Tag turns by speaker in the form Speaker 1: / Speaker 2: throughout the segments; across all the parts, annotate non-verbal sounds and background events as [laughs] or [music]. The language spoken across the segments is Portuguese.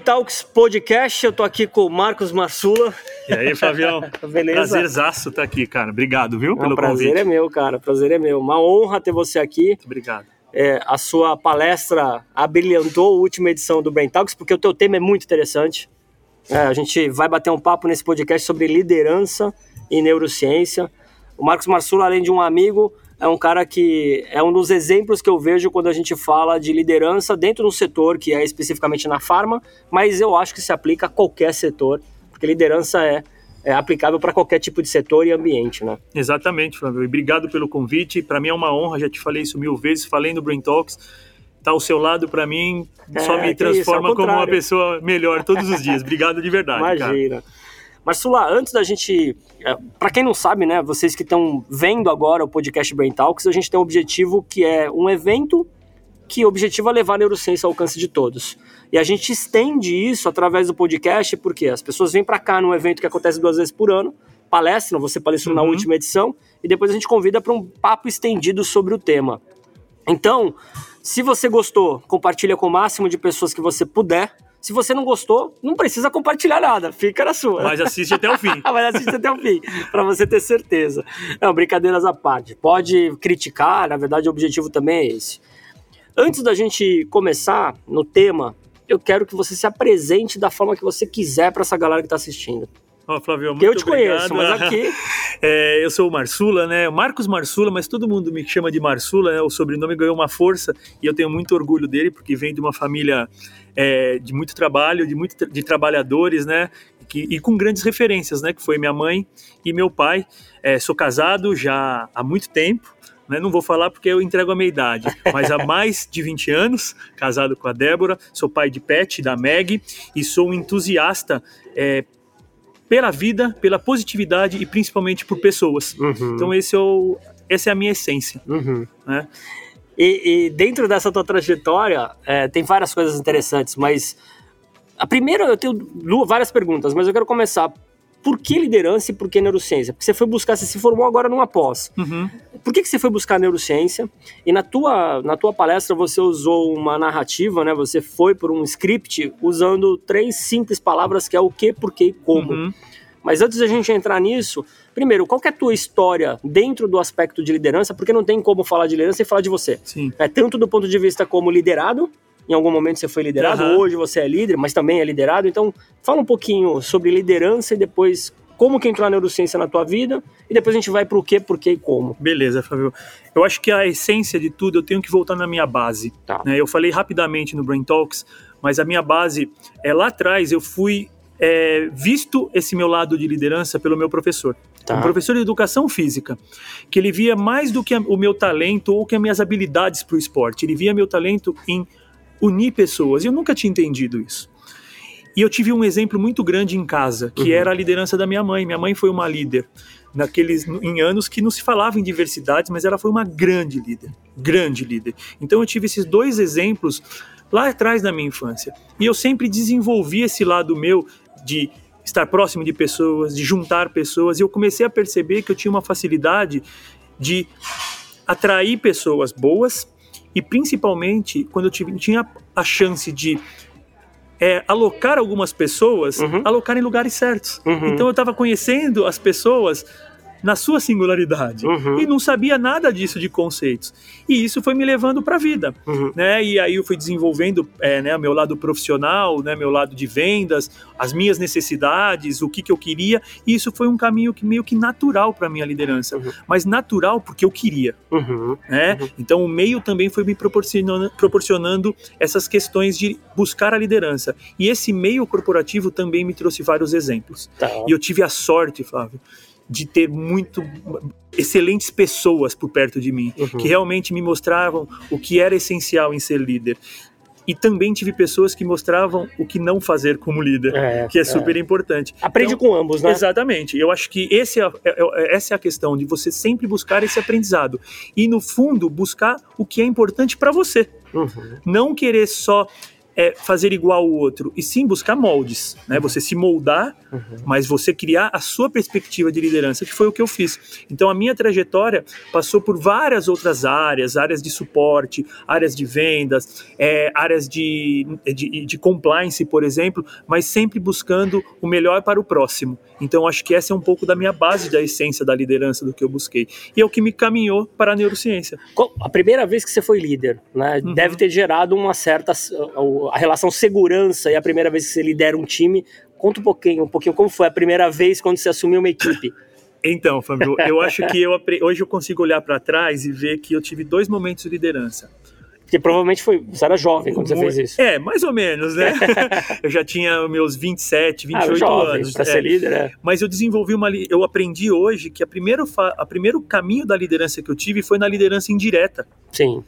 Speaker 1: Talks Podcast, eu tô aqui com o Marcos Marsula.
Speaker 2: E aí, Flavião? [laughs]
Speaker 1: Beleza?
Speaker 2: Prazerzaço estar aqui, cara. Obrigado, viu,
Speaker 1: Não,
Speaker 2: pelo
Speaker 1: prazer
Speaker 2: convite.
Speaker 1: é meu, cara. Prazer é meu. Uma honra ter você aqui.
Speaker 2: Muito Obrigado.
Speaker 1: É, a sua palestra abrilhantou a última edição do Brain Talks, porque o teu tema é muito interessante. É, a gente vai bater um papo nesse podcast sobre liderança e neurociência. O Marcos Marsula, além de um amigo, é um cara que é um dos exemplos que eu vejo quando a gente fala de liderança dentro do setor, que é especificamente na farma, mas eu acho que se aplica a qualquer setor, porque liderança é, é aplicável para qualquer tipo de setor e ambiente, né?
Speaker 2: Exatamente, Flávio. E obrigado pelo convite. Para mim é uma honra, já te falei isso mil vezes, falei no Brain Talks. Tá ao seu lado, para mim, só
Speaker 1: É,
Speaker 2: me
Speaker 1: que isso,
Speaker 2: transforma
Speaker 1: ao
Speaker 2: como uma pessoa melhor todos os dias. Obrigado de verdade, cara.
Speaker 1: Marsula, antes da gente. Para quem não sabe, né? Vocês que estão vendo agora o podcast Brain Talks, a gente tem um objetivo que é um evento que objetiva levar a neurociência ao alcance de todos. E a gente estende isso através do podcast, porque as pessoas vêm para cá num evento que acontece duas vezes por ano, palestram, você palestrou na
Speaker 2: Uhum.
Speaker 1: última edição, e depois a gente convida para um papo estendido sobre o tema. Então, se você gostou, compartilha com o máximo de pessoas que você puder. Se você não gostou, não precisa compartilhar nada, fica na sua.
Speaker 2: Mas assiste até o fim. [laughs]
Speaker 1: Mas assiste até o fim, para você ter certeza. Não, brincadeiras à parte. Pode criticar, na verdade o objetivo também é esse. Antes da gente começar no tema, eu quero que você se apresente da forma que você quiser para essa galera que está assistindo.
Speaker 2: Ó, Flávio, muito
Speaker 1: Que eu te
Speaker 2: obrigado.
Speaker 1: conheço, mas aqui [laughs]
Speaker 2: É, eu sou o Marsula, né? Marcos Marsula, mas todo mundo me chama de Marsula, né? O sobrenome ganhou uma força e eu tenho muito orgulho dele porque vem de uma família é, de muito trabalho, de muito de trabalhadores, né? Que, e com grandes referências, né? Que foi minha mãe e meu pai. É, sou casado já há muito tempo. Né? Não vou falar porque eu entrego a minha idade, [laughs] mas há mais de 20 anos, casado com a Débora, sou pai de pet, da Meg, e sou um entusiasta é, pela vida, pela positividade e principalmente por pessoas.
Speaker 1: Uhum,
Speaker 2: Então esse é o, essa é a minha essência.
Speaker 1: uhum.
Speaker 2: Né?
Speaker 1: E, e dentro dessa tua trajetória, é, tem várias coisas interessantes, mas a primeira eu tenho várias perguntas, mas eu quero começar. Por que liderança e por que neurociência? Porque você foi buscar, você se formou agora numa pós.
Speaker 2: Uhum.
Speaker 1: Por que, que você foi buscar neurociência? E na tua, na tua palestra você usou uma narrativa, né? Você foi por um script usando três simples palavras que é o que, por que e como.
Speaker 2: Uhum.
Speaker 1: Mas antes da gente entrar nisso, primeiro, qual que é a tua história dentro do aspecto de liderança? Porque não tem como falar de liderança e falar de você.
Speaker 2: Sim.
Speaker 1: É tanto do ponto de vista como liderado, em algum momento você foi liderado,
Speaker 2: Aham.
Speaker 1: hoje você é líder, mas também é liderado. Então, fala um pouquinho sobre liderança e depois como que entrou a neurociência na tua vida e depois a gente vai pro que, por que e como.
Speaker 2: Beleza, Fábio. Eu acho que a essência de tudo eu tenho que voltar na minha base.
Speaker 1: Tá.
Speaker 2: né? Eu falei rapidamente no Brain Talks, mas a minha base é lá atrás eu fui é, visto esse meu lado de liderança pelo meu professor.
Speaker 1: Tá.
Speaker 2: Um professor de educação física, que ele via mais do que o meu talento ou que as minhas habilidades para o esporte. Ele via meu talento em unir pessoas. E eu nunca tinha entendido isso. E eu tive um exemplo muito grande em casa, que
Speaker 1: Uhum.
Speaker 2: era a liderança da minha mãe. Minha mãe foi uma líder naqueles em anos que não se falava em diversidades, mas ela foi uma grande líder, grande líder. Então eu tive esses dois exemplos lá atrás da minha infância. E eu sempre desenvolvi esse lado meu de estar próximo de pessoas, de juntar pessoas, e eu comecei a perceber que eu tinha uma facilidade de atrair pessoas boas e principalmente quando eu tive, tinha a chance de é, alocar algumas pessoas,
Speaker 1: Uhum.
Speaker 2: alocar em lugares certos.
Speaker 1: Uhum.
Speaker 2: Então eu estava conhecendo as pessoas na sua singularidade
Speaker 1: Uhum.
Speaker 2: e não sabia nada disso de conceitos. E isso foi me levando para a vida,
Speaker 1: Uhum.
Speaker 2: né? E aí eu fui desenvolvendo, é, né, meu lado profissional, né, meu lado de vendas, as minhas necessidades, o que, que eu queria. E isso foi um caminho que meio que natural para minha liderança,
Speaker 1: Uhum.
Speaker 2: mas natural porque eu queria
Speaker 1: Uhum.
Speaker 2: né?
Speaker 1: Uhum.
Speaker 2: Então o meio também foi me proporcionando, proporcionando essas questões de buscar a liderança. E esse meio corporativo também me trouxe vários exemplos.
Speaker 1: Tá.
Speaker 2: E eu tive a sorte, Flávio, de ter muito excelentes pessoas por perto de mim,
Speaker 1: Uhum.
Speaker 2: que realmente me mostravam o que era essencial em ser líder. E também tive pessoas que mostravam o que não fazer como líder,
Speaker 1: É,
Speaker 2: que é super importante.
Speaker 1: Aprende
Speaker 2: Então,
Speaker 1: com ambos, né?
Speaker 2: Exatamente. Eu acho que esse é, é- é- essa é a questão de você sempre buscar esse aprendizado e no fundo buscar o que é importante para você,
Speaker 1: Uhum.
Speaker 2: não querer só é fazer igual o outro, e sim buscar moldes, né?
Speaker 1: Uhum.
Speaker 2: Você se moldar,
Speaker 1: Uhum.
Speaker 2: mas você criar a sua perspectiva de liderança, que foi o que eu fiz. Então a minha trajetória passou por várias outras áreas, áreas de suporte, áreas de vendas, é, áreas de, de, de compliance, por exemplo, mas sempre buscando o melhor para o próximo. Então acho que essa é um pouco da minha base da essência da liderança do que eu busquei. E é o que me caminhou para a neurociência.
Speaker 1: A primeira vez que você foi líder, né,
Speaker 2: Uhum.
Speaker 1: deve ter gerado uma certa a relação segurança e a primeira vez que você lidera um time. Conta um pouquinho, um pouquinho como foi a primeira vez quando você assumiu uma equipe.
Speaker 2: Então, Fábio, eu acho que eu [laughs] hoje eu consigo olhar para trás e ver que eu tive dois momentos de liderança.
Speaker 1: Porque provavelmente foi, você era jovem quando você fez isso.
Speaker 2: É, mais ou menos, né? [laughs] [laughs] eu já tinha meus 27, 28
Speaker 1: ah, jovem,
Speaker 2: anos.
Speaker 1: para
Speaker 2: é.
Speaker 1: ser líder, é.
Speaker 2: Mas eu desenvolvi uma. Eu aprendi hoje que a primeiro, a primeiro caminho da liderança que eu tive foi na liderança indireta.
Speaker 1: Sim.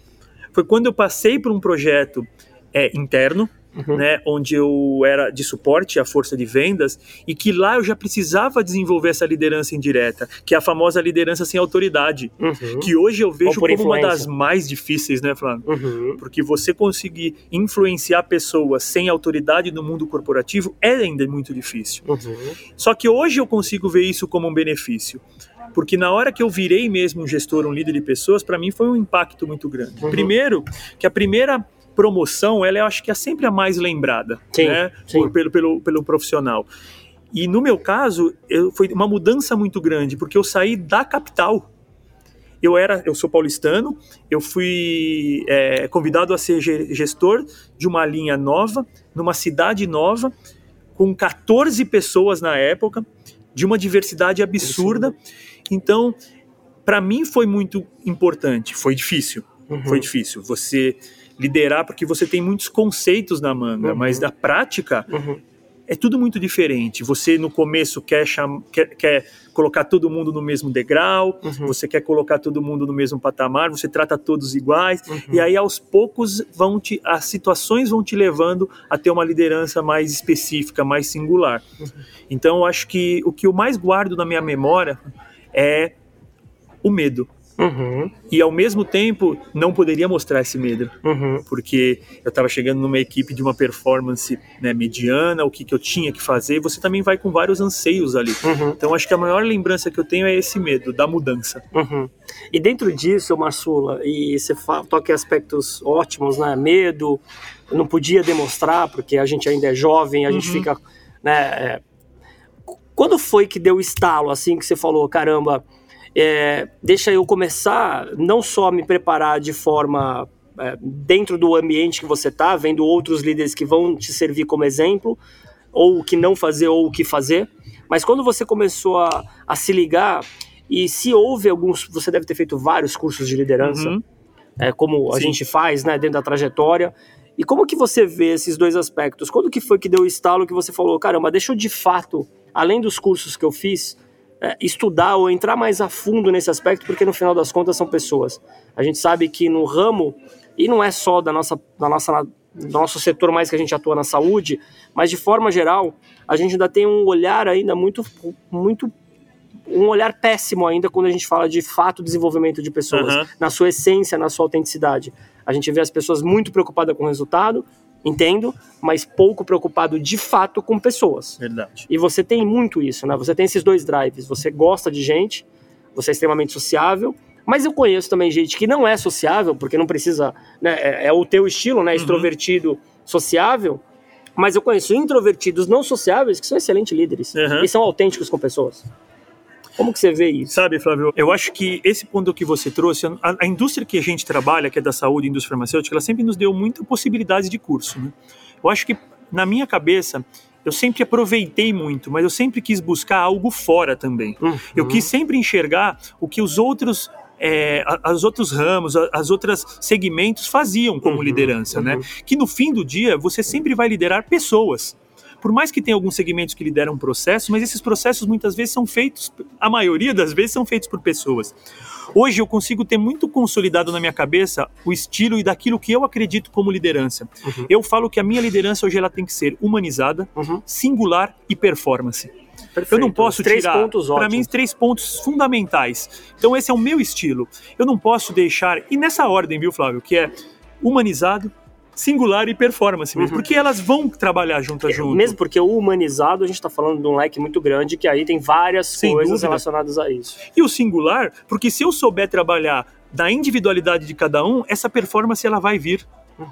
Speaker 2: Foi quando eu passei por um projeto é, interno,
Speaker 1: Uhum.
Speaker 2: né, onde eu era de suporte à força de vendas e que lá eu já precisava desenvolver essa liderança indireta, que é a famosa liderança sem autoridade,
Speaker 1: Uhum.
Speaker 2: que hoje eu vejo como uma
Speaker 1: influência.
Speaker 2: das mais difíceis, né, Flávio?
Speaker 1: Uhum.
Speaker 2: Porque você conseguir influenciar pessoas sem autoridade no mundo corporativo é ainda muito difícil.
Speaker 1: Uhum.
Speaker 2: Só que hoje eu consigo ver isso como um benefício. Porque na hora que eu virei mesmo um gestor, um líder de pessoas, para mim foi um impacto muito grande.
Speaker 1: Uhum.
Speaker 2: Primeiro, que a primeira promoção, ela eu acho que é sempre a mais lembrada,
Speaker 1: Sim,
Speaker 2: né?
Speaker 1: sim.
Speaker 2: Por- pelo, pelo, pelo profissional. E no meu caso, eu, foi uma mudança muito grande, porque eu saí da capital. Eu era, eu sou paulistano, eu fui é, convidado a ser ge- gestor de uma linha nova, numa cidade nova, com 14 pessoas na época, de uma diversidade absurda. Então, para mim foi muito importante. Foi difícil,
Speaker 1: Uhum.
Speaker 2: foi difícil. Você liderar porque você tem muitos conceitos na manga,
Speaker 1: Uhum.
Speaker 2: mas na prática
Speaker 1: Uhum.
Speaker 2: é tudo muito diferente. Você no começo quer, cham- quer, quer colocar todo mundo no mesmo degrau,
Speaker 1: Uhum.
Speaker 2: você quer colocar todo mundo no mesmo patamar, você trata todos iguais,
Speaker 1: Uhum.
Speaker 2: e aí aos poucos vão te, as situações vão te levando a ter uma liderança mais específica, mais singular.
Speaker 1: Uhum.
Speaker 2: Então eu acho que o que eu mais guardo na minha memória é o medo.
Speaker 1: Uhum.
Speaker 2: E ao mesmo tempo não poderia mostrar esse medo
Speaker 1: Uhum.
Speaker 2: porque eu estava chegando numa equipe de uma performance né, mediana, o que, que eu tinha que fazer, você também vai com vários anseios ali.
Speaker 1: Uhum.
Speaker 2: Então acho que a maior lembrança que eu tenho é esse medo da mudança.
Speaker 1: Uhum. E dentro disso, Marsula, e você toca em aspectos ótimos, né? Medo, não podia demonstrar, porque a gente ainda é jovem, a gente
Speaker 2: Uhum.
Speaker 1: fica. Né, é, Quando foi que deu estalo, assim, que você falou, caramba, é, deixa eu começar não só a me preparar de forma é, dentro do ambiente que você tá, vendo outros líderes que vão te servir como exemplo, ou o que não fazer ou o que fazer, mas quando você começou a, a se ligar e se houve alguns, você deve ter feito vários cursos de liderança,
Speaker 2: Uhum.
Speaker 1: é, como a
Speaker 2: Sim.
Speaker 1: gente faz, né, dentro da trajetória. E como que você vê esses dois aspectos? Quando que foi que deu o estalo que você falou, caramba, deixa eu de fato, além dos cursos que eu fiz, estudar ou entrar mais a fundo nesse aspecto, porque no final das contas são pessoas. A gente sabe que no ramo, e não é só da nossa, da nossa, do nosso setor mais que a gente atua na saúde, mas de forma geral, a gente ainda tem um olhar ainda muito, muito um olhar péssimo ainda quando a gente fala de fato desenvolvimento de pessoas,
Speaker 2: Aham.
Speaker 1: na sua essência, na sua autenticidade. A gente vê as pessoas muito preocupadas com o resultado, entendo, mas pouco preocupado de fato com pessoas.
Speaker 2: Verdade.
Speaker 1: E você tem muito isso, né? Você tem esses dois drives. Você gosta de gente, você é extremamente sociável, mas eu conheço também gente que não é sociável, porque não precisa, né? É, é o teu estilo, né? Extrovertido, sociável. Mas eu conheço introvertidos não sociáveis que são excelentes líderes
Speaker 2: Uhum.
Speaker 1: e são autênticos com pessoas. Como que você vê isso?
Speaker 2: Sabe, Flávio, eu acho que esse ponto que você trouxe, a, a indústria que a gente trabalha, que é da saúde, indústria farmacêutica, ela sempre nos deu muita possibilidade de curso. Né? Eu acho que, na minha cabeça, eu sempre aproveitei muito, mas eu sempre quis buscar algo fora também.
Speaker 1: Uhum.
Speaker 2: Eu quis sempre enxergar o que os outros. É, as outros ramos, as outras segmentos faziam como
Speaker 1: Uhum,
Speaker 2: liderança, né?
Speaker 1: uhum.
Speaker 2: Que no fim do dia você sempre vai liderar pessoas. Por mais que tenha alguns segmentos que lideram processos, mas esses processos muitas vezes são feitos, a maioria das vezes são feitos por pessoas. Hoje eu consigo ter muito consolidado na minha cabeça o estilo e daquilo que eu acredito como liderança.
Speaker 1: Uhum.
Speaker 2: Eu falo que a minha liderança hoje ela tem que ser humanizada,
Speaker 1: Uhum.
Speaker 2: singular e performance. Eu
Speaker 1: Perfeito.
Speaker 2: não posso
Speaker 1: Os três
Speaker 2: tirar,
Speaker 1: pontos
Speaker 2: para mim, três pontos fundamentais. Então esse é o meu estilo. Eu não posso deixar, e nessa ordem, viu, Flávio, que é humanizado, singular e performance mesmo,
Speaker 1: Uhum.
Speaker 2: porque elas vão trabalhar juntas junto.
Speaker 1: Mesmo porque o humanizado, a gente está falando de um leque muito grande, que aí tem várias
Speaker 2: Sem
Speaker 1: coisas
Speaker 2: dúvida.
Speaker 1: relacionadas a isso.
Speaker 2: E o singular, porque se eu souber trabalhar da individualidade de cada um, essa performance ela vai vir.
Speaker 1: Uhum.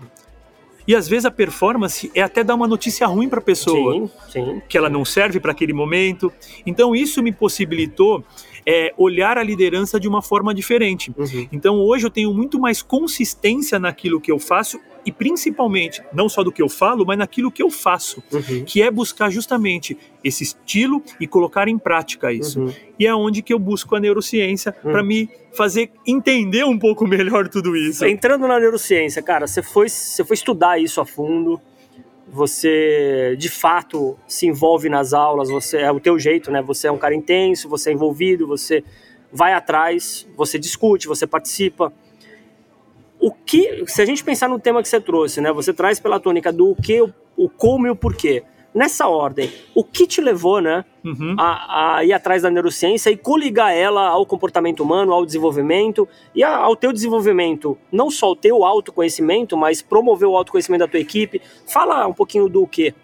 Speaker 2: E às vezes a performance é até dar uma notícia ruim para a pessoa.
Speaker 1: Sim, sim.
Speaker 2: que ela não serve para aquele momento. Então isso me possibilitou é, olhar a liderança de uma forma diferente.
Speaker 1: Uhum.
Speaker 2: Então hoje eu tenho muito mais consistência naquilo que eu faço e principalmente não só do que eu falo, mas naquilo que eu faço,
Speaker 1: Uhum.
Speaker 2: que é buscar justamente esse estilo e colocar em prática isso.
Speaker 1: Uhum.
Speaker 2: E é onde que eu busco a neurociência
Speaker 1: Uhum.
Speaker 2: para me fazer entender um pouco melhor tudo isso.
Speaker 1: Entrando na neurociência, cara, você foi, você foi estudar isso a fundo, você de fato se envolve nas aulas, você é o teu jeito, né? Você é um cara intenso, você é envolvido, você vai atrás, você discute, você participa. O que, se a gente pensar no tema que você trouxe, né? Você traz pela tônica do o que, o, o como e o porquê. Nessa ordem, o que te levou, né,
Speaker 2: Uhum.
Speaker 1: a, a ir atrás da neurociência e coligar ela ao comportamento humano, ao desenvolvimento e a- ao teu desenvolvimento, não só o teu autoconhecimento, mas promover o autoconhecimento da tua equipe. Fala um pouquinho do que.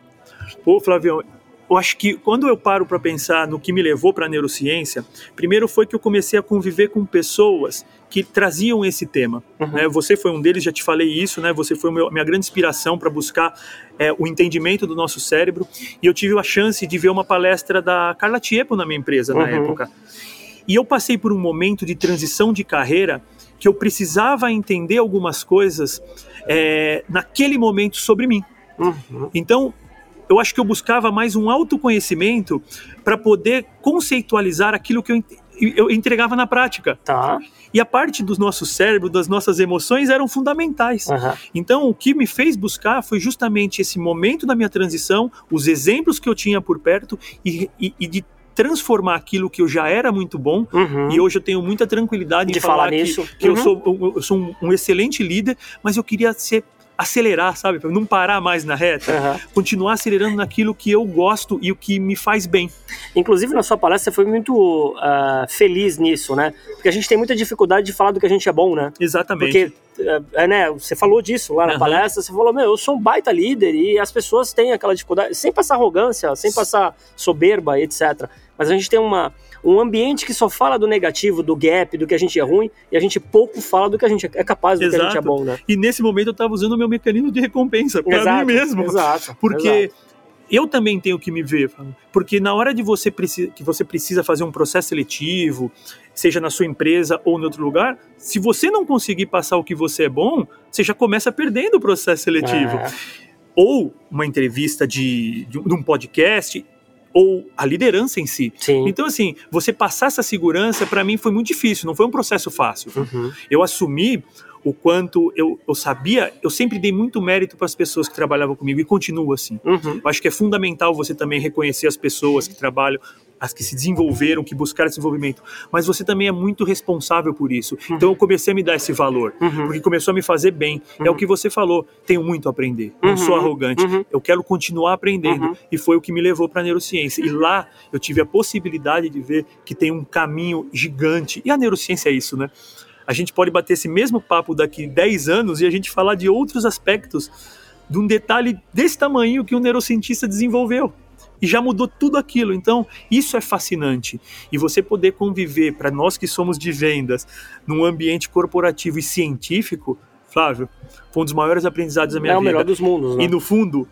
Speaker 2: Pô, Flavião, eu acho que quando eu paro para pensar no que me levou para a neurociência, primeiro foi que eu comecei a conviver com pessoas que traziam esse tema.
Speaker 1: Uhum.
Speaker 2: né? Você foi um deles, já te falei isso, né? Você foi a minha grande inspiração para buscar é, o entendimento do nosso cérebro. E eu tive a chance de ver uma palestra da Carla Tiepo na minha empresa na
Speaker 1: Uhum.
Speaker 2: época. E eu passei por um momento de transição de carreira que eu precisava entender algumas coisas é, naquele momento sobre mim.
Speaker 1: Uhum.
Speaker 2: Então, eu acho que eu buscava mais um autoconhecimento para poder conceitualizar aquilo que eu, eu entregava na prática.
Speaker 1: Tá.
Speaker 2: E a parte do nosso cérebro, das nossas emoções eram fundamentais.
Speaker 1: Aham.
Speaker 2: Então, o que me fez buscar foi justamente esse momento da minha transição, os exemplos que eu tinha por perto e, e- e de transformar aquilo que eu já era muito bom.
Speaker 1: Uhum.
Speaker 2: E hoje eu tenho muita tranquilidade
Speaker 1: De
Speaker 2: em falar,
Speaker 1: falar
Speaker 2: que,
Speaker 1: nisso.
Speaker 2: que eu
Speaker 1: Uhum.
Speaker 2: sou, eu sou um, um excelente líder, mas eu queria ser acelerar, sabe? Pra não parar mais na reta
Speaker 1: Aham.
Speaker 2: continuar acelerando naquilo que eu gosto e o que me faz bem.
Speaker 1: Inclusive, na sua palestra, você foi muito ah, feliz nisso, né? Porque a gente tem muita dificuldade de falar do que a gente é bom, né?
Speaker 2: Exatamente.
Speaker 1: Porque, é, né, você falou disso lá na
Speaker 2: Aham.
Speaker 1: palestra, você falou, meu, eu sou um baita líder e as pessoas têm aquela dificuldade, sem passar arrogância, sem passar soberba, etc. Mas a gente tem uma, um ambiente que só fala do negativo, do gap, do que a gente é ruim, e a gente pouco fala do que a gente é capaz, do que a gente é
Speaker 2: Exato.
Speaker 1: bom, né?
Speaker 2: E nesse momento eu estava usando o meu mecanismo de recompensa para
Speaker 1: Exato,
Speaker 2: mim mesmo.
Speaker 1: Exato.
Speaker 2: Porque
Speaker 1: exato.
Speaker 2: eu também tenho que me ver, porque na hora de você que você precisa fazer um processo seletivo, seja na sua empresa ou em outro lugar, se você não conseguir passar o que você é bom, você já começa perdendo o processo seletivo.
Speaker 1: É.
Speaker 2: Ou uma entrevista de, de de um podcast, ou a liderança em si.
Speaker 1: Sim.
Speaker 2: Então, assim, você passar essa segurança, para mim, foi muito difícil, não foi um processo fácil.
Speaker 1: Uhum.
Speaker 2: Eu assumi o quanto eu, eu sabia, eu sempre dei muito mérito para as pessoas que trabalhavam comigo e continuo assim.
Speaker 1: Uhum.
Speaker 2: Eu acho que é fundamental você também reconhecer as pessoas que trabalham, as que se desenvolveram, que buscaram esse desenvolvimento. Mas você também é muito responsável por isso. Então eu comecei a me dar esse valor,
Speaker 1: Uhum.
Speaker 2: porque começou a me fazer bem. É o que você falou, tenho muito a aprender. Não
Speaker 1: Uhum.
Speaker 2: sou arrogante.
Speaker 1: Uhum.
Speaker 2: Eu quero continuar aprendendo.
Speaker 1: Uhum.
Speaker 2: E foi o que me levou para a neurociência. E lá eu tive a possibilidade de ver que tem um caminho gigante. E a neurociência é isso, né? A gente pode bater esse mesmo papo daqui 10 anos e a gente falar de outros aspectos de um detalhe desse tamanho que um neurocientista desenvolveu. E já mudou tudo aquilo. Então, isso é fascinante. E você poder conviver, para nós que somos de vendas, num ambiente corporativo e científico, Flávio, foi um dos maiores aprendizados da minha
Speaker 1: É o
Speaker 2: vida.
Speaker 1: melhor dos mundos, né?
Speaker 2: E no fundo,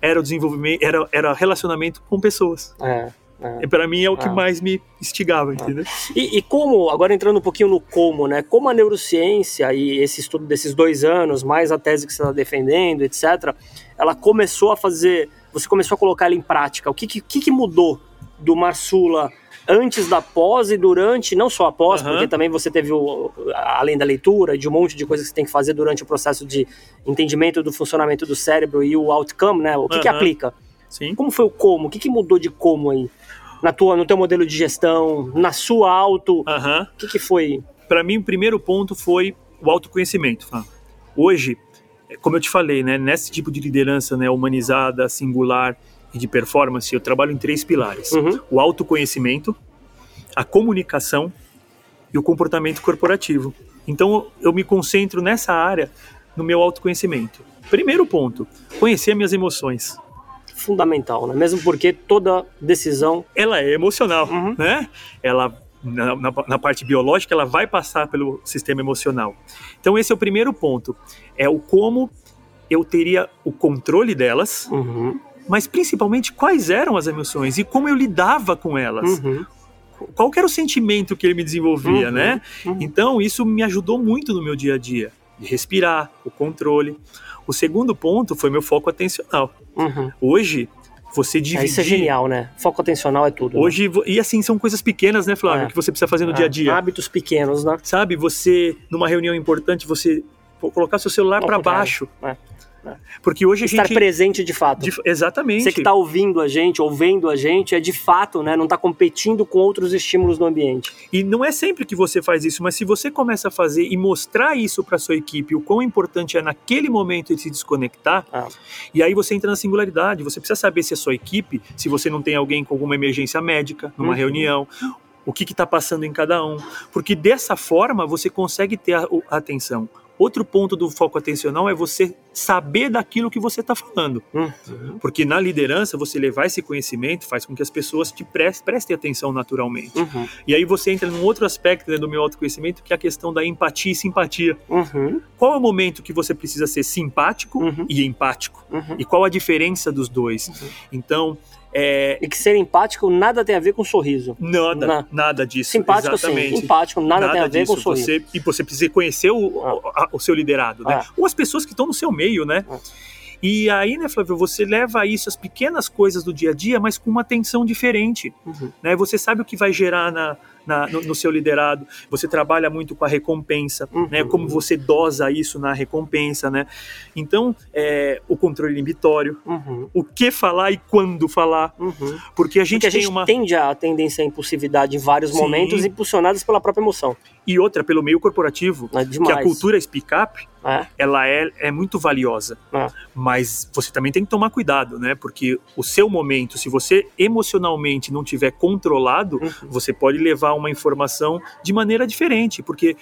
Speaker 2: era o desenvolvimento, era, era relacionamento com pessoas.
Speaker 1: É, é.
Speaker 2: E para mim é o que
Speaker 1: Ah.
Speaker 2: mais me instigava, entendeu?
Speaker 1: E, e como, agora entrando um pouquinho no como, né? Como a neurociência e esse estudo desses dois anos, mais a tese que você está defendendo, etc., ela começou a fazer. Você começou a colocar ela em prática. O que, que, que mudou do Marsula antes da pós e durante, não só a pós,
Speaker 2: Aham.
Speaker 1: porque também você teve, o, além da leitura, de um monte de coisas que você tem que fazer durante o processo de entendimento do funcionamento do cérebro e o outcome, né? O que, que
Speaker 2: Aham.
Speaker 1: aplica?
Speaker 2: Sim.
Speaker 1: Como foi o como? O que, que mudou de como aí? Na tua, no teu modelo de gestão, na sua auto,
Speaker 2: Aham.
Speaker 1: o que, que foi?
Speaker 2: Para mim, o primeiro ponto foi o autoconhecimento. Hoje, como eu te falei, né, nesse tipo de liderança né, humanizada, singular e de performance, eu trabalho em três pilares:
Speaker 1: Uhum.
Speaker 2: o autoconhecimento, a comunicação e o comportamento corporativo. Então, eu me concentro nessa área no meu autoconhecimento? Primeiro ponto, conhecer minhas emoções.
Speaker 1: Fundamental, né? Mesmo porque toda decisão.
Speaker 2: Ela é emocional,
Speaker 1: Uhum.
Speaker 2: né? Ela, na, na- na parte biológica, ela vai passar pelo sistema emocional. Então, esse é o primeiro ponto. É o como eu teria o controle delas,
Speaker 1: Uhum,
Speaker 2: mas principalmente quais eram as emoções e como eu lidava com elas.
Speaker 1: uhum,
Speaker 2: Qual era o sentimento que ele me desenvolvia,
Speaker 1: Uhum,
Speaker 2: né?
Speaker 1: uhum.
Speaker 2: Então, isso me ajudou muito no meu dia a dia. De respirar, o controle. O segundo ponto foi meu foco atencional.
Speaker 1: uhum.
Speaker 2: Hoje, você
Speaker 1: É,
Speaker 2: dividir...
Speaker 1: isso é genial, né? Foco atencional é tudo. né?
Speaker 2: Hoje, vo- e assim, são coisas pequenas, né, Flávio,
Speaker 1: É.
Speaker 2: que você precisa fazer no dia a dia.
Speaker 1: Hábitos pequenos, né?
Speaker 2: Sabe, você, numa reunião importante, você colocar seu celular para baixo.
Speaker 1: É.
Speaker 2: Porque hoje a
Speaker 1: Estar
Speaker 2: gente...
Speaker 1: presente de fato.
Speaker 2: de- exatamente.
Speaker 1: Você que está ouvindo a gente, ou vendo a gente, é de fato, né? Não está competindo com outros estímulos do ambiente.
Speaker 2: E não é sempre que você faz isso, mas se você começa a fazer e mostrar isso para sua equipe, o quão importante é naquele momento de se desconectar,
Speaker 1: Ah.
Speaker 2: e aí você entra na singularidade. Você precisa saber se a sua equipe, se você não tem alguém com alguma emergência médica, numa
Speaker 1: Uhum.
Speaker 2: reunião, o que está passando em cada um. Porque dessa forma você consegue ter a, a atenção. Outro ponto do foco atencional é você saber daquilo que você está falando.
Speaker 1: Uhum.
Speaker 2: Porque na liderança, você levar esse conhecimento faz com que as pessoas te pres- prestem atenção naturalmente.
Speaker 1: Uhum.
Speaker 2: E aí você entra num outro aspecto né, do meu autoconhecimento, que é a questão da empatia e simpatia.
Speaker 1: Uhum.
Speaker 2: Qual é o momento que você precisa ser simpático
Speaker 1: Uhum.
Speaker 2: e empático?
Speaker 1: Uhum.
Speaker 2: E qual a diferença dos dois?
Speaker 1: Uhum.
Speaker 2: Então, é,
Speaker 1: E que ser empático nada tem a ver com sorriso.
Speaker 2: nada,
Speaker 1: Na-
Speaker 2: nada disso.
Speaker 1: Simpático
Speaker 2: exatamente.
Speaker 1: sim, empático nada, tem a ver
Speaker 2: disso.
Speaker 1: com sorriso.
Speaker 2: Você, e você precisa conhecer o, o- a- o seu liderado, né?
Speaker 1: Ah.
Speaker 2: Ou as pessoas que estão no seu meio, né?
Speaker 1: Ah.
Speaker 2: E aí, né, Flávio, você leva isso, as pequenas coisas do dia a dia, mas com uma atenção diferente.
Speaker 1: Uhum.
Speaker 2: né? Você sabe o que vai gerar na, na- no, no seu liderado. Você trabalha muito com a recompensa,
Speaker 1: Uhum.
Speaker 2: né? Como você dosa isso na recompensa, né? Então, é, o controle inibitório,
Speaker 1: Uhum.
Speaker 2: o que falar e quando falar,
Speaker 1: Uhum.
Speaker 2: porque a gente
Speaker 1: Porque a
Speaker 2: tem
Speaker 1: gente
Speaker 2: uma
Speaker 1: tende a tendência à impulsividade em vários
Speaker 2: Sim.
Speaker 1: momentos, impulsionadas pela própria emoção.
Speaker 2: e outra pelo meio corporativo,
Speaker 1: É
Speaker 2: que a cultura speak up,
Speaker 1: É.
Speaker 2: ela é, é muito valiosa.
Speaker 1: É.
Speaker 2: Mas você também tem que tomar cuidado, né? Porque o seu momento, se você emocionalmente não tiver controlado,
Speaker 1: Uhum.
Speaker 2: você pode levar uma informação de maneira diferente, porque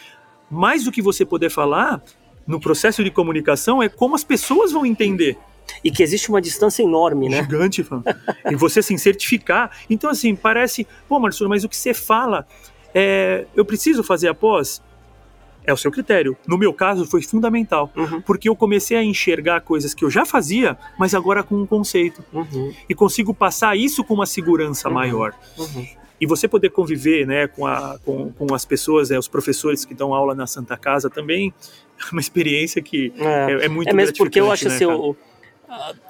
Speaker 2: mais do que você poder falar no processo de comunicação é como as pessoas vão entender.
Speaker 1: E que existe uma distância enorme, né?
Speaker 2: Gigante, fã. e você assim certificar. Então assim, parece, pô, Marcelo, mas o que você fala é, eu preciso fazer após? É o seu critério. No meu caso foi fundamental,
Speaker 1: Uhum.
Speaker 2: porque eu comecei a enxergar coisas que eu já fazia, mas agora com um conceito
Speaker 1: Uhum.
Speaker 2: e consigo passar isso com uma segurança
Speaker 1: Uhum.
Speaker 2: maior. E você poder conviver né, com, a, com, com as pessoas, né, os professores que dão aula na Santa Casa também, [laughs] é uma experiência que
Speaker 1: É.
Speaker 2: é, é muito
Speaker 1: É mesmo porque eu acho
Speaker 2: gratificante,
Speaker 1: assim,
Speaker 2: né,
Speaker 1: o,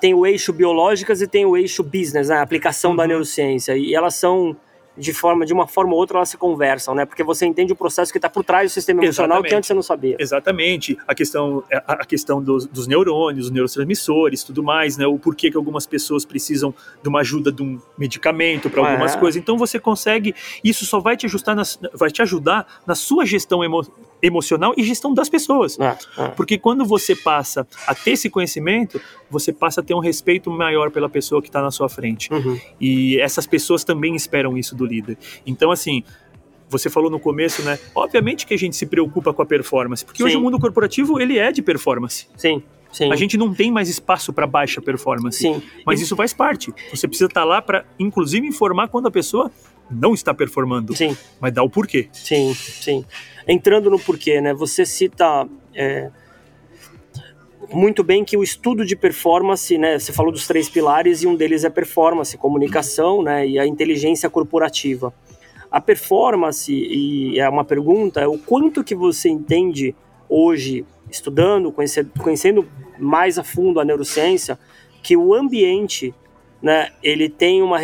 Speaker 1: tem o eixo biológicas e tem o eixo business, né? A aplicação da
Speaker 2: Uhum.
Speaker 1: neurociência. E elas são, de forma, de uma forma ou outra, elas se conversam, né? Porque você entende o processo que está por trás do sistema emocional que
Speaker 2: Exatamente.
Speaker 1: antes você não sabia.
Speaker 2: Exatamente, a questão, a a questão dos, dos neurônios, os neurotransmissores, tudo mais, né? O porquê que algumas pessoas precisam de uma ajuda de um medicamento para algumas
Speaker 1: É.
Speaker 2: coisas. Então você consegue, isso só vai te ajustar, nas, vai te ajudar na sua gestão emo- emocional e gestão das pessoas.
Speaker 1: É, é.
Speaker 2: Porque quando você passa a ter esse conhecimento, você passa a ter um respeito maior pela pessoa que está na sua frente.
Speaker 1: Uhum.
Speaker 2: E essas pessoas também esperam isso do líder. Então, assim, você falou no começo, né? Obviamente que a gente se preocupa com a performance, porque hoje
Speaker 1: Sim.
Speaker 2: o mundo corporativo ele é de performance.
Speaker 1: Sim, sim.
Speaker 2: A gente não tem mais espaço para baixa performance.
Speaker 1: Sim.
Speaker 2: Mas isso faz parte. Você precisa estar lá para, inclusive, informar quando a pessoa não está performando,
Speaker 1: Sim,
Speaker 2: mas dá o porquê.
Speaker 1: sim, sim. Entrando no porquê, né? Você cita é, muito bem que o estudo de performance, né? Você falou dos três pilares e um deles é performance, comunicação, né? E a inteligência corporativa. A performance, e é uma pergunta, é o quanto que você entende hoje, estudando, conhecendo, conhecendo mais a fundo a neurociência, que o ambiente, né, ele tem uma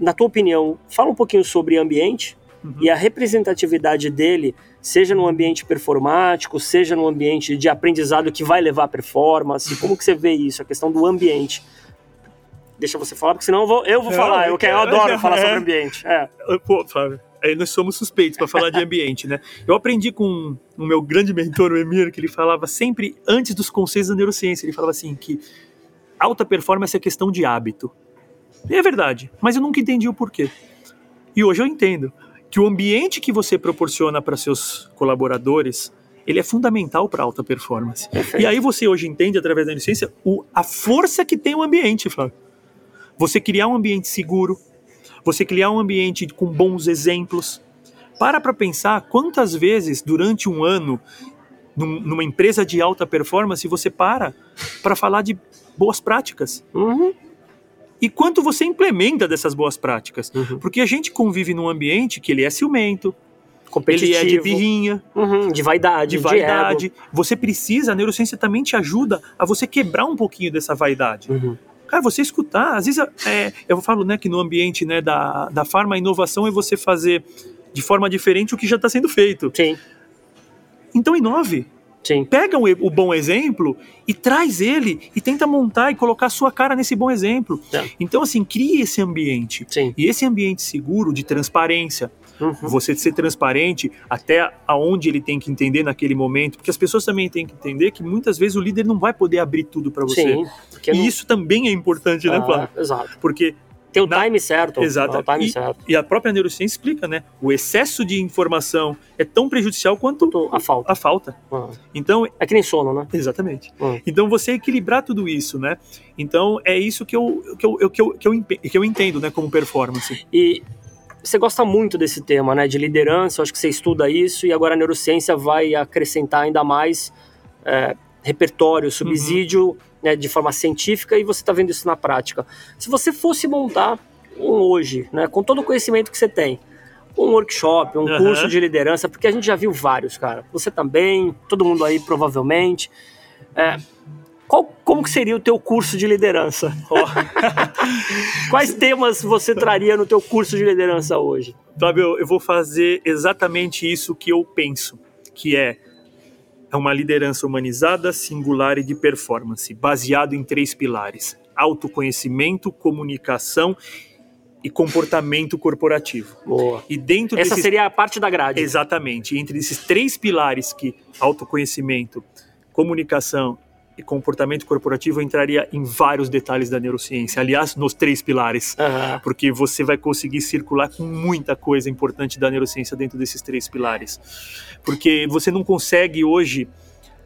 Speaker 1: na tua opinião, fala um pouquinho sobre ambiente
Speaker 2: Uhum.
Speaker 1: e a representatividade dele, seja no ambiente performático, seja no ambiente de aprendizado que vai levar à performance, como que você vê isso, a questão do ambiente? Deixa você falar, porque senão eu vou, eu vou
Speaker 2: Não,
Speaker 1: falar,
Speaker 2: eu
Speaker 1: eu, quero, eu adoro falar sobre
Speaker 2: É.
Speaker 1: ambiente. É.
Speaker 2: Pô, Flávio, aí nós somos suspeitos para falar de ambiente, né? Eu aprendi com o meu grande mentor, o Emir, que ele falava sempre antes dos conceitos da neurociência, ele falava assim que alta performance é questão de hábito. E é verdade, mas eu nunca entendi o porquê. E hoje eu entendo que o ambiente que você proporciona para seus colaboradores, ele é fundamental para alta performance. E aí você hoje entende, através da neurociência, o, a força que tem o ambiente, Flávio. Você criar um ambiente seguro, você criar um ambiente com bons exemplos. Para para pensar quantas vezes durante um ano, num, numa empresa de alta performance, você para para falar de boas práticas.
Speaker 1: Uhum.
Speaker 2: E quanto você implementa dessas boas práticas. Uhum. Porque a gente convive num ambiente que ele é ciumento, ele é de birrinha,
Speaker 1: uhum, de vaidade,
Speaker 2: de vaidade. De você precisa, a neurociência também te ajuda a você quebrar um pouquinho dessa vaidade.
Speaker 1: Uhum.
Speaker 2: Cara, você escutar, às vezes é, eu falo né, que no ambiente né, da, da farma, a inovação é você fazer de forma diferente o que já está sendo feito.
Speaker 1: Sim.
Speaker 2: Então inove.
Speaker 1: Sim.
Speaker 2: Pega o, o, bom exemplo e traz ele e tenta montar e colocar a sua cara nesse bom exemplo.
Speaker 1: É.
Speaker 2: Então, assim, crie esse ambiente.
Speaker 1: Sim.
Speaker 2: E esse ambiente seguro de transparência.
Speaker 1: Uhum.
Speaker 2: Você ser transparente até aonde ele tem que entender naquele momento, porque as pessoas também têm que entender que muitas vezes o líder não vai poder abrir tudo para você.
Speaker 1: Sim,
Speaker 2: e não... isso também é importante, né, ah, Flávio?
Speaker 1: Exato.
Speaker 2: Porque
Speaker 1: tem o Na... time certo.
Speaker 2: Exato.
Speaker 1: Time
Speaker 2: e,
Speaker 1: certo.
Speaker 2: e a própria neurociência explica, né? O excesso de informação é tão prejudicial quanto
Speaker 1: a falta.
Speaker 2: A falta.
Speaker 1: Uhum.
Speaker 2: Então
Speaker 1: é que nem sono, né?
Speaker 2: Exatamente.
Speaker 1: Uhum.
Speaker 2: Então você equilibrar tudo isso, né? Então é isso que eu que eu, que eu, que eu, que eu entendo, né? Como performance.
Speaker 1: E você gosta muito desse tema, né? De liderança. Eu acho que você estuda isso e agora a neurociência vai acrescentar ainda mais é, repertório, subsídio. Uhum né, de forma científica e você está vendo isso na prática. Se você fosse montar um hoje, né, com todo o conhecimento que você tem, um workshop, um uhum. curso de liderança, porque a gente já viu vários, cara. Você também, todo mundo aí provavelmente. É, qual, como que seria o teu curso de liderança? [laughs] Quais temas você traria no teu curso de liderança hoje?
Speaker 2: Fábio, eu vou fazer exatamente isso que eu penso, que é é uma liderança humanizada, singular e de performance, baseado em três pilares: autoconhecimento, comunicação e comportamento corporativo.
Speaker 1: Boa.
Speaker 2: E dentro
Speaker 1: Essa
Speaker 2: desses...
Speaker 1: seria a parte da grade.
Speaker 2: Exatamente. Entre esses três pilares que autoconhecimento, comunicação comportamento corporativo eu entraria em vários detalhes da neurociência. Aliás, nos três pilares,
Speaker 1: uhum.
Speaker 2: porque você vai conseguir circular com muita coisa importante da neurociência dentro desses três pilares. Porque você não consegue hoje,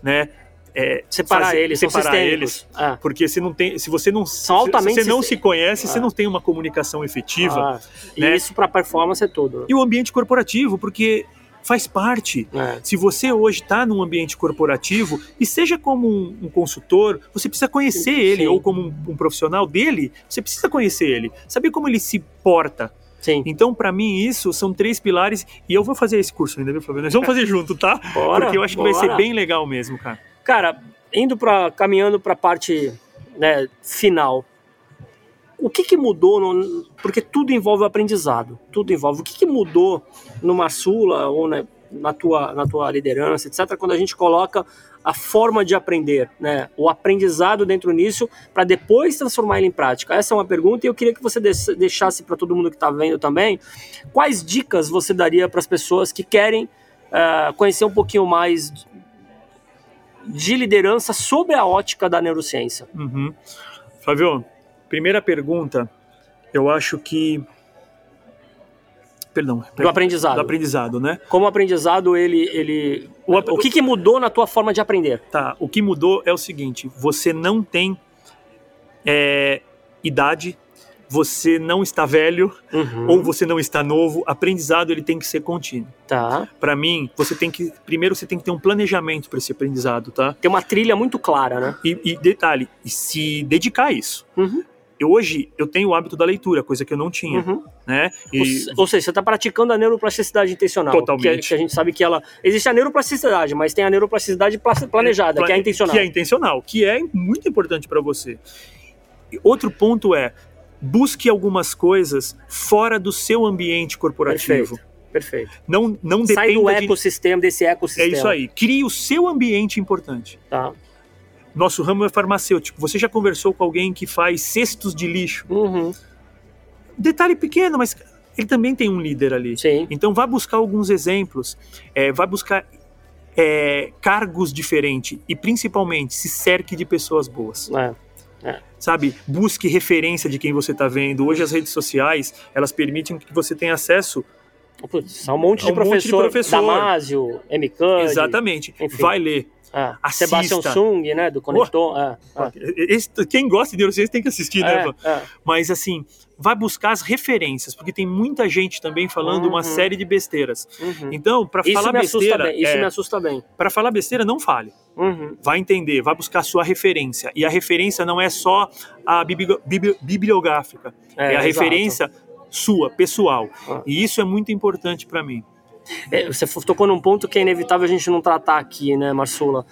Speaker 2: né? É,
Speaker 1: separar fazer, eles,
Speaker 2: separar eles,
Speaker 1: ah.
Speaker 2: porque se não tem, se você não,
Speaker 1: são altamente
Speaker 2: se você não se conhece, ah. você não tem uma comunicação efetiva.
Speaker 1: Ah. E né? isso para performance é tudo.
Speaker 2: E o ambiente corporativo, porque faz parte.
Speaker 1: É.
Speaker 2: Se você hoje está num ambiente corporativo, e seja como um, um consultor, você precisa conhecer ele, ou como um, um, profissional dele, você precisa conhecer ele, saber como ele se porta.
Speaker 1: Sim.
Speaker 2: Então, para mim, isso são três pilares, e eu vou fazer esse curso ainda, viu, Flaviano? Nós vamos fazer junto, tá?
Speaker 1: Bora,
Speaker 2: Porque eu acho que
Speaker 1: bora.
Speaker 2: vai ser bem legal mesmo, cara.
Speaker 1: Cara, indo para caminhando para a parte né, final, o que, que mudou, no, porque tudo envolve aprendizado, tudo envolve. O que, que mudou numa Sula ou né, na, tua, na tua liderança, etc., quando a gente coloca a forma de aprender, né, o aprendizado dentro nisso, para depois transformar ele em prática? Essa é uma pergunta e eu queria que você deixasse para todo mundo que está vendo também quais dicas você daria para as pessoas que querem uh, conhecer um pouquinho mais de liderança sobre a ótica da neurociência.
Speaker 2: Uhum. Fábio, Primeira pergunta, eu acho que perdão,
Speaker 1: do aprendizado.
Speaker 2: Do aprendizado, né?
Speaker 1: Como o aprendizado ele ele o, o que, que mudou na tua forma de aprender?
Speaker 2: Tá, o que mudou é o seguinte: você não tem é, idade, você não está velho
Speaker 1: uhum.
Speaker 2: ou você não está novo. Aprendizado ele tem que ser contínuo.
Speaker 1: Tá.
Speaker 2: Para mim, você tem que primeiro você tem que ter um planejamento para esse aprendizado, tá?
Speaker 1: Tem uma trilha muito clara, né?
Speaker 2: E, e detalhe, e se dedicar a isso.
Speaker 1: Uhum
Speaker 2: hoje eu tenho o hábito da leitura, coisa que eu não tinha,
Speaker 1: uhum.
Speaker 2: né?
Speaker 1: E... Ou, seja, você está praticando a neuroplasticidade intencional.
Speaker 2: Totalmente.
Speaker 1: Que, que, a gente sabe que ela... Existe a neuroplasticidade, mas tem a neuroplasticidade planejada, Plan... que é intencional.
Speaker 2: Que é intencional, que é muito importante para você. Outro ponto é, busque algumas coisas fora do seu ambiente corporativo.
Speaker 1: Perfeito. Perfeito.
Speaker 2: Não, não
Speaker 1: Sai do ecossistema, de... desse ecossistema.
Speaker 2: É isso aí. Crie o seu ambiente importante.
Speaker 1: Tá.
Speaker 2: Nosso ramo é farmacêutico. Você já conversou com alguém que faz cestos de lixo?
Speaker 1: Uhum.
Speaker 2: Detalhe pequeno, mas ele também tem um líder ali.
Speaker 1: Sim.
Speaker 2: Então vá buscar alguns exemplos, é, vá buscar é, cargos diferentes e principalmente se cerque de pessoas boas.
Speaker 1: É. É.
Speaker 2: Sabe, busque referência de quem você está vendo. Hoje as redes sociais elas permitem que você tenha acesso
Speaker 1: Putz, são um monte de
Speaker 2: um monte de
Speaker 1: professor,
Speaker 2: professor.
Speaker 1: Cud,
Speaker 2: Exatamente.
Speaker 1: enfim.
Speaker 2: Vai ler.
Speaker 1: É,
Speaker 2: Assista.
Speaker 1: Sebastian Sung, né, do Conector. é, é.
Speaker 2: Esse- quem gosta de neurociência tem que assistir, né?
Speaker 1: É, é.
Speaker 2: Mas assim, vai buscar as referências, porque tem muita gente também falando
Speaker 1: Uhum.
Speaker 2: uma série de besteiras.
Speaker 1: Uhum.
Speaker 2: Então, para falar besteira,
Speaker 1: bem. Isso
Speaker 2: é,
Speaker 1: me assusta bem.
Speaker 2: para falar besteira não fale.
Speaker 1: Uhum.
Speaker 2: Vai entender, vai buscar a sua referência. E a referência não é só a bibli- bibli- bibliográfica, é, a
Speaker 1: exato.
Speaker 2: referência sua, pessoal.
Speaker 1: Ah.
Speaker 2: E isso é muito importante para mim.
Speaker 1: É, você tocou num ponto que é inevitável a gente não tratar aqui, né, Marsula?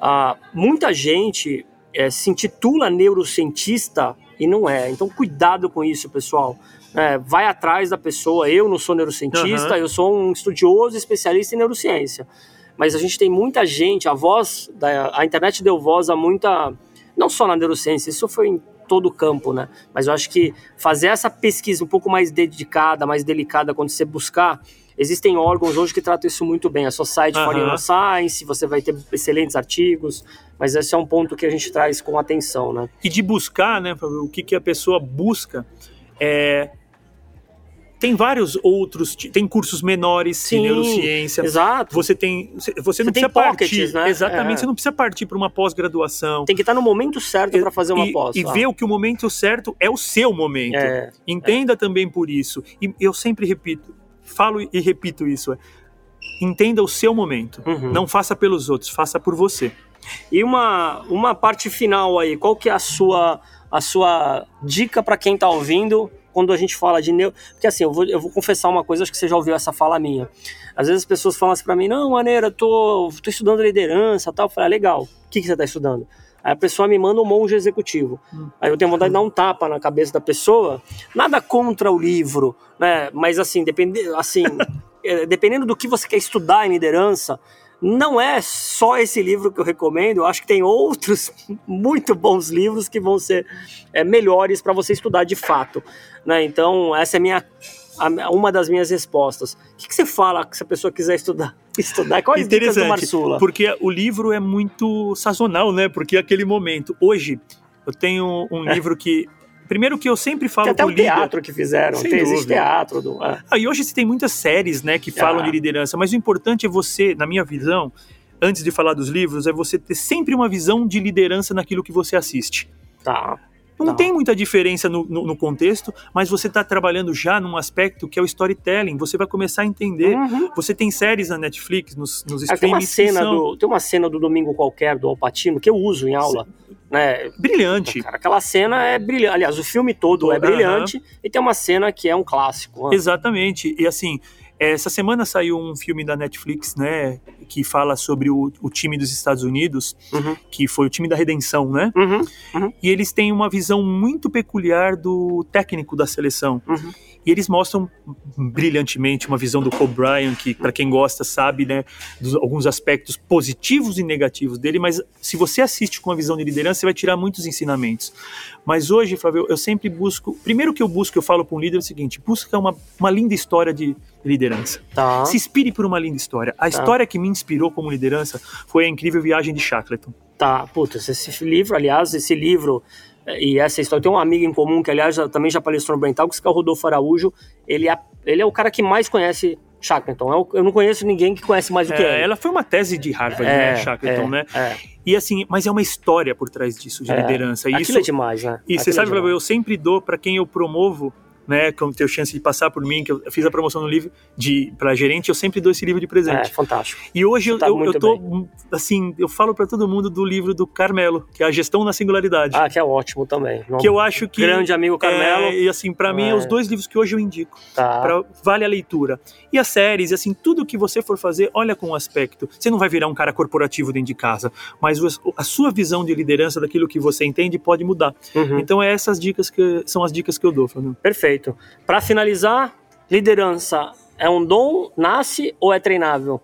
Speaker 1: Ah, muita gente é, se intitula neurocientista e não é. Então, cuidado com isso, pessoal. É, vai atrás da pessoa. Eu não sou neurocientista,
Speaker 2: Aham.
Speaker 1: eu sou um estudioso especialista em neurociência. Mas a gente tem muita gente, a voz, da, a internet deu voz a muita. Não só na neurociência, isso foi em todo o campo, né? Mas eu acho que fazer essa pesquisa um pouco mais dedicada, mais delicada, quando você buscar Existem órgãos hoje que tratam isso muito bem. A Society for
Speaker 2: Aham.
Speaker 1: Neuroscience, você vai ter excelentes artigos, mas esse é um ponto que a gente traz com atenção, né?
Speaker 2: E de buscar, né, o que, que a pessoa busca. É... Tem vários outros, tem cursos menores
Speaker 1: Sim,
Speaker 2: de neurociência.
Speaker 1: Exato.
Speaker 2: Você tem, você não
Speaker 1: tem
Speaker 2: precisa
Speaker 1: pockets,
Speaker 2: partir,
Speaker 1: né?
Speaker 2: exatamente,
Speaker 1: É.
Speaker 2: você não precisa partir para uma pós-graduação.
Speaker 1: Tem que estar no momento certo para fazer uma
Speaker 2: e,
Speaker 1: pós.
Speaker 2: e
Speaker 1: Ah,
Speaker 2: ver o que o momento certo é o seu momento.
Speaker 1: É,
Speaker 2: Entenda também por isso. E eu sempre repito, falo e repito isso. é, Entenda o seu momento.
Speaker 1: Uhum.
Speaker 2: Não faça pelos outros, faça por você.
Speaker 1: E uma, uma parte final aí, qual que é a sua, a sua dica para quem tá ouvindo quando a gente fala de neuro... Porque assim, eu vou, eu vou confessar uma coisa, acho que você já ouviu essa fala minha. Às vezes as pessoas falam assim para mim, não, maneira, eu tô, tô estudando liderança tal. Eu falei, ah, legal, o que, que você tá estudando? Aí a pessoa me manda um monge executivo. Aí eu tenho vontade de dar um tapa na cabeça da pessoa. Nada contra o livro, né? Mas assim, depende, assim, [laughs] eh, dependendo do que você quer estudar em liderança, não é só esse livro que eu recomendo, eu acho que tem outros [laughs] muito bons livros que vão ser é, melhores para você estudar de fato. Né? Então, essa é minha, a- uma das minhas respostas. O que, que você fala se a pessoa quiser estudar? [laughs] estudar? Quais dicas do Marsula?
Speaker 2: porque o livro é muito sazonal, né? Porque é aquele momento. Hoje, eu tenho um livro que. Primeiro que eu sempre falo
Speaker 1: Tem até um
Speaker 2: líder.
Speaker 1: teatro que fizeram, tem, existe teatro. Do, é.
Speaker 2: Ah, e hoje você tem muitas séries, né, que falam
Speaker 1: Ah.
Speaker 2: de liderança, mas o importante é você, na minha visão, antes de falar dos livros, é você ter sempre uma visão de liderança naquilo que você assiste.
Speaker 1: Tá.
Speaker 2: Não
Speaker 1: Tá.
Speaker 2: tem muita diferença no, no- no contexto, mas você está trabalhando já num aspecto que é o storytelling. Você vai começar a entender.
Speaker 1: Uhum.
Speaker 2: Você tem séries na Netflix, nos, nos
Speaker 1: Ah, tem, uma cena
Speaker 2: são
Speaker 1: do, tem uma cena do Domingo Qualquer, do Alpatino, que eu uso em aula. Né?
Speaker 2: brilhante.
Speaker 1: Cara, aquela cena é brilhante. Aliás, o filme todo é brilhante e tem uma cena que é um clássico. né?
Speaker 2: Exatamente. E assim, essa semana saiu um filme da Netflix, né, que fala sobre o, o time dos Estados Unidos,
Speaker 1: Uhum.
Speaker 2: que foi o time da redenção, né?
Speaker 1: Uhum.
Speaker 2: E eles têm uma visão muito peculiar do técnico da seleção. E eles mostram brilhantemente uma visão do Kobe Bryant, que para quem gosta sabe, né, dos alguns aspectos positivos e negativos dele, mas se você assiste com uma visão de liderança, você vai tirar muitos ensinamentos. Mas hoje, Flávio, eu sempre busco, primeiro que eu busco, eu falo para um líder é o seguinte, busca uma, uma linda história de liderança.
Speaker 1: Tá.
Speaker 2: Se inspire por uma linda história. A história que me inspirou como liderança foi a incrível viagem de Shackleton.
Speaker 1: Tá, putz, esse livro, aliás, esse livro e essa história, tem um amigo em comum que, aliás, também já palestrou no Brental, que é o Rodolfo Araújo, ele é, ele é o cara que mais conhece Shackleton, eu, eu não conheço ninguém que conhece mais do que
Speaker 2: É,
Speaker 1: ele.
Speaker 2: ela foi uma tese de Harvard, né, Shackleton,
Speaker 1: é,
Speaker 2: né?
Speaker 1: É,
Speaker 2: E assim, mas é uma história por trás disso, de
Speaker 1: É.
Speaker 2: liderança. E
Speaker 1: aquilo
Speaker 2: isso,
Speaker 1: é demais, né?
Speaker 2: e você
Speaker 1: Aquilo é
Speaker 2: sabe,
Speaker 1: demais.
Speaker 2: eu sempre dou para quem eu promovo, né, que eu tenho chance de passar por mim, que eu fiz a promoção no livro de para gerente, eu sempre dou esse livro de
Speaker 1: É,
Speaker 2: presente.
Speaker 1: fantástico.
Speaker 2: E hoje eu,
Speaker 1: Tá
Speaker 2: eu, eu tô, assim, eu falo para todo mundo do livro do Carmelo, que é a gestão na singularidade.
Speaker 1: Ah, que é ótimo também.
Speaker 2: que eu acho que
Speaker 1: Grande amigo Carmelo.
Speaker 2: É, e assim, para mim, é os
Speaker 1: É.
Speaker 2: dois livros que hoje eu indico.
Speaker 1: Tá.
Speaker 2: Pra- vale a leitura. E as séries, assim, tudo que você for fazer, olha com o aspecto. Você não vai virar um cara corporativo dentro de casa, mas a sua visão de liderança daquilo que você entende pode mudar.
Speaker 1: Uhum.
Speaker 2: Então, é essas dicas que são as dicas que eu dou, Fernando.
Speaker 1: Perfeito. Para finalizar, liderança é um dom, nasce ou é treinável?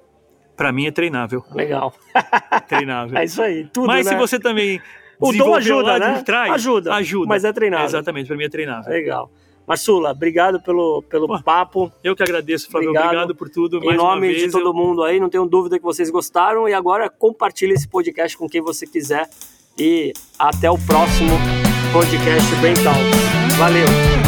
Speaker 2: Para mim é treinável.
Speaker 1: Legal. [laughs]
Speaker 2: Treinável.
Speaker 1: É isso aí. Tudo,
Speaker 2: mas
Speaker 1: né?
Speaker 2: se você também. [laughs]
Speaker 1: O dom ajuda, né?
Speaker 2: de trás,
Speaker 1: Ajuda.
Speaker 2: Ajuda.
Speaker 1: Mas é treinável.
Speaker 2: Exatamente, para mim é treinável.
Speaker 1: Legal. Marsula, obrigado pelo, pelo
Speaker 2: Pô,
Speaker 1: papo.
Speaker 2: Eu que agradeço, Flávio.
Speaker 1: Obrigado.
Speaker 2: Obrigado, por tudo.
Speaker 1: Em nome de
Speaker 2: vez,
Speaker 1: todo
Speaker 2: eu-
Speaker 1: mundo aí, não tenho dúvida que vocês gostaram. E agora compartilhe esse podcast com quem você quiser. E até o próximo podcast Brain Talk. Valeu!